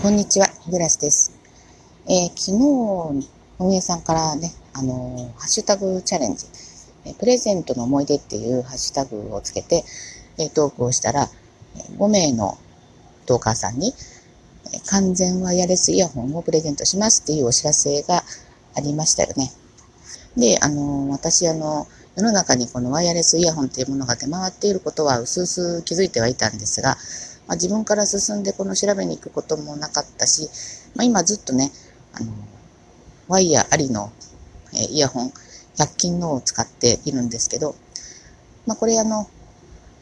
こんにちは、グラスです。えー昨日、運営さんからね、あのーハッシュタグチャレンジ、えプレゼントの思い出っていうハッシュタグをつけて、えー投稿をしたら、5名のトーカーさんに、え完全ワイヤレスイヤホンをプレゼントしますっていうお知らせがありましたよね。で、あのー私、あの世の中にこのワイヤレスイヤホンっていうものが出回っていることは薄々気づいてはいたんですが、まあ、自分から進んでこの調べに行くこともなかったし、まあ、今ずっとね、あの、ワイヤーありの、えイヤホン、100均のを使っているんですけど、まあ、これあの、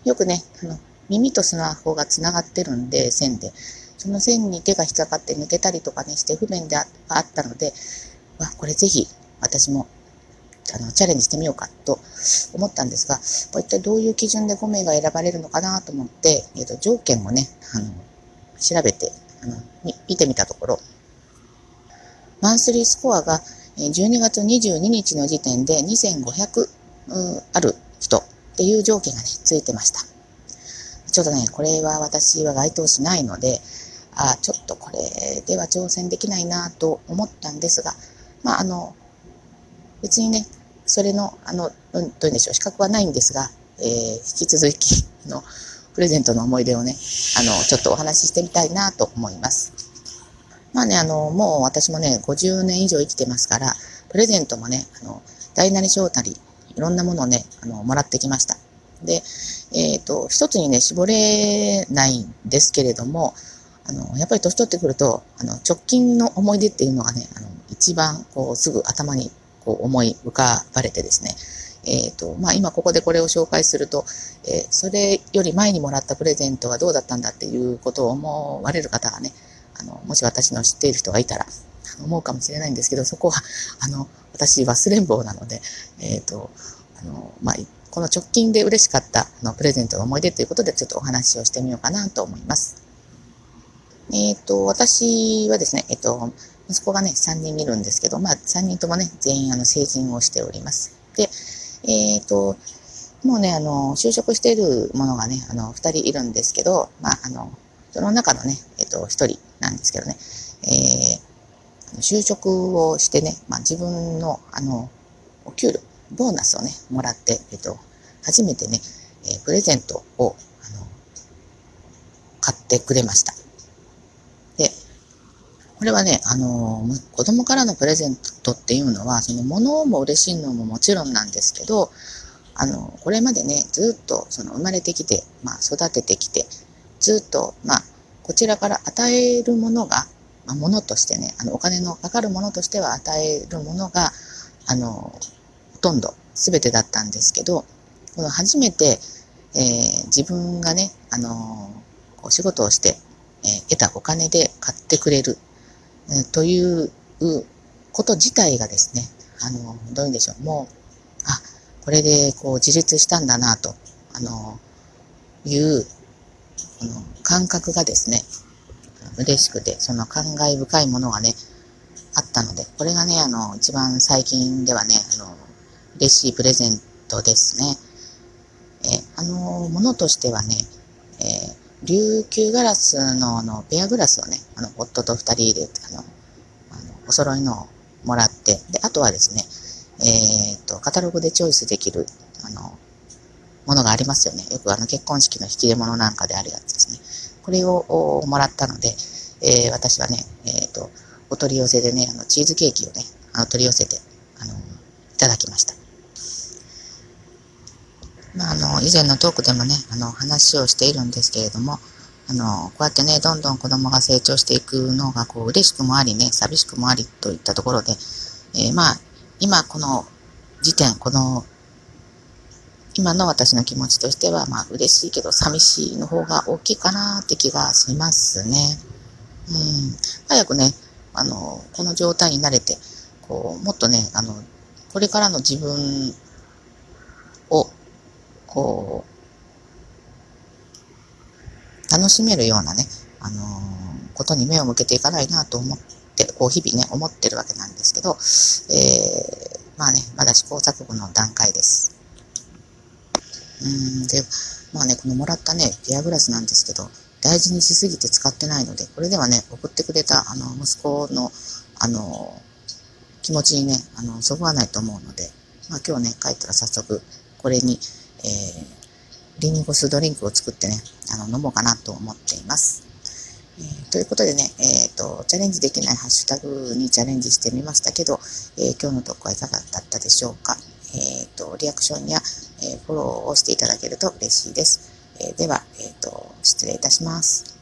よくね、あの、耳とスマホがつながってるんで、線で、その線に手が引っかかって抜けたりとかね、して不便でああったので、わ、これぜひ私もあのチャレンジしてみようかと思ったんですが、これ一体どういう基準で5名が選ばれるのかなと思って、えー、と条件をね、あの調べてあの見てみたところ、マンスリースコアが12月22日の時点で2500ある人っていう条件がね、ついてました。ちょっとね、これは私は該当しないので、あちょっとこれでは挑戦できないなと思ったんですが、まあ、あの、別にね、それの、あの、どういうんでしょう、資格はないんですが、えー引き続き、の、プレゼントの思い出をね、あの、ちょっとお話ししてみたいなと思います。まあね、あの、もう私もね、50年以上生きてますから、プレゼントもね、あの、大なり小なり、いろんなものをね、あの、もらってきました。で、えっ、と、一つにね、絞れないんですけれども、あの、やっぱり年取ってくると、あの、直近の思い出っていうのがね、あの、一番、こう、すぐ頭に、こう、思い浮かばれてですね、えっ、と、まあ、今ここでこれを紹介すると、えーそれより前にもらったプレゼントはどうだったんだっていうことを思われる方がね、あの、もし私の知っている人がいたら、思うかもしれないんですけど、そこは、あの、私忘れん坊なので、えっ、と、あの、まあ、この直近で嬉しかったあのプレゼントの思い出ということで、ちょっとお話をしてみようかなと思います。えっ、と、私はですね、えっ、と、息子がね、3人いるんですけど、まあ、3人ともね、全員あの成人をしております。で、えっ、と、もうね、あの、就職しているものがね、あの、2人いるんですけど、まあ、あの、その中のね、えっ、と、1人なんですけどね、えー就職をしてね、まあ、自分の、あの、お給料、ボーナスをね、もらって、えっ、と、初めてね、えプレゼントを、あの、買ってくれました。で、これはね、あの子供からのプレゼントっていうのは、その物も嬉しいのももちろんなんですけど、あの、これまでね、ずっとその生まれてきて、まあ育ててきて、ずっと、まあ、こちらから与えるものが、まあ、ものとしてね、あの、お金のかかるものとしては与えるものが、あの、ほとんど全てだったんですけど、この初めて、えー自分がね、あのお仕事をして、えー得たお金で買ってくれる、ということ自体がですね、あのどういうんでしょう、もう、あ、これでこう自立したんだなと、あのいう、この感覚がですね、嬉しくて、その感慨深いものがね、あったので、これがね、あの、一番最近ではね、あの、嬉しいプレゼントですね。えあの、ものとしてはね、えー琉球ガラスのあの、ペアグラスをね、あの、夫と二人で、あの、あの、お揃いのをもらって、で、あとはですね、えーっと、カタログでチョイスできる、あの、ものがありますよね。よくあの、結婚式の引き出物なんかであるやつですね。これをもらったので、えー私はね、えーっと、お取り寄せでね、あの、チーズケーキをね、あの、取り寄せて、あの、いただきました。まあ、あの、以前のトークでもね、あの、話をしているんですけれども、あの、こうやってね、どんどん子供が成長していくのが、こう、嬉しくもありね、寂しくもありといったところで、えーまあ、今この時点、この、今の私の気持ちとしては、まあ、嬉しいけど寂しいの方が大きいかなって気がしますね。うん。早くね、あの、この状態に慣れて、こう、もっとね、あの、これからの自分、こう、楽しめるようなね、あのことに目を向けていかないなと思って、こう、日々ね、思ってるわけなんですけど、えー、まあね、まだ試行錯誤の段階です。うん、で、まあね、このもらったね、ペアグラスなんですけど、大事にしすぎて使ってないので、これではね、送ってくれた、あの、息子の、あの、気持ちにね、あの、そぐわないと思うので、まあ今日ね、帰ったら早速、これに、えー、リンゴスドリンクを作ってね、あの、飲もうかなと思っています。えー、ということでね、えっ、ー、と、チャレンジできないハッシュタグにチャレンジしてみましたけど、えー、今日の投稿はいかがだったでしょうか。えっ、と、リアクションや、えフォローをしていただけると嬉しいです。えでは、えっ、と、失礼いたします。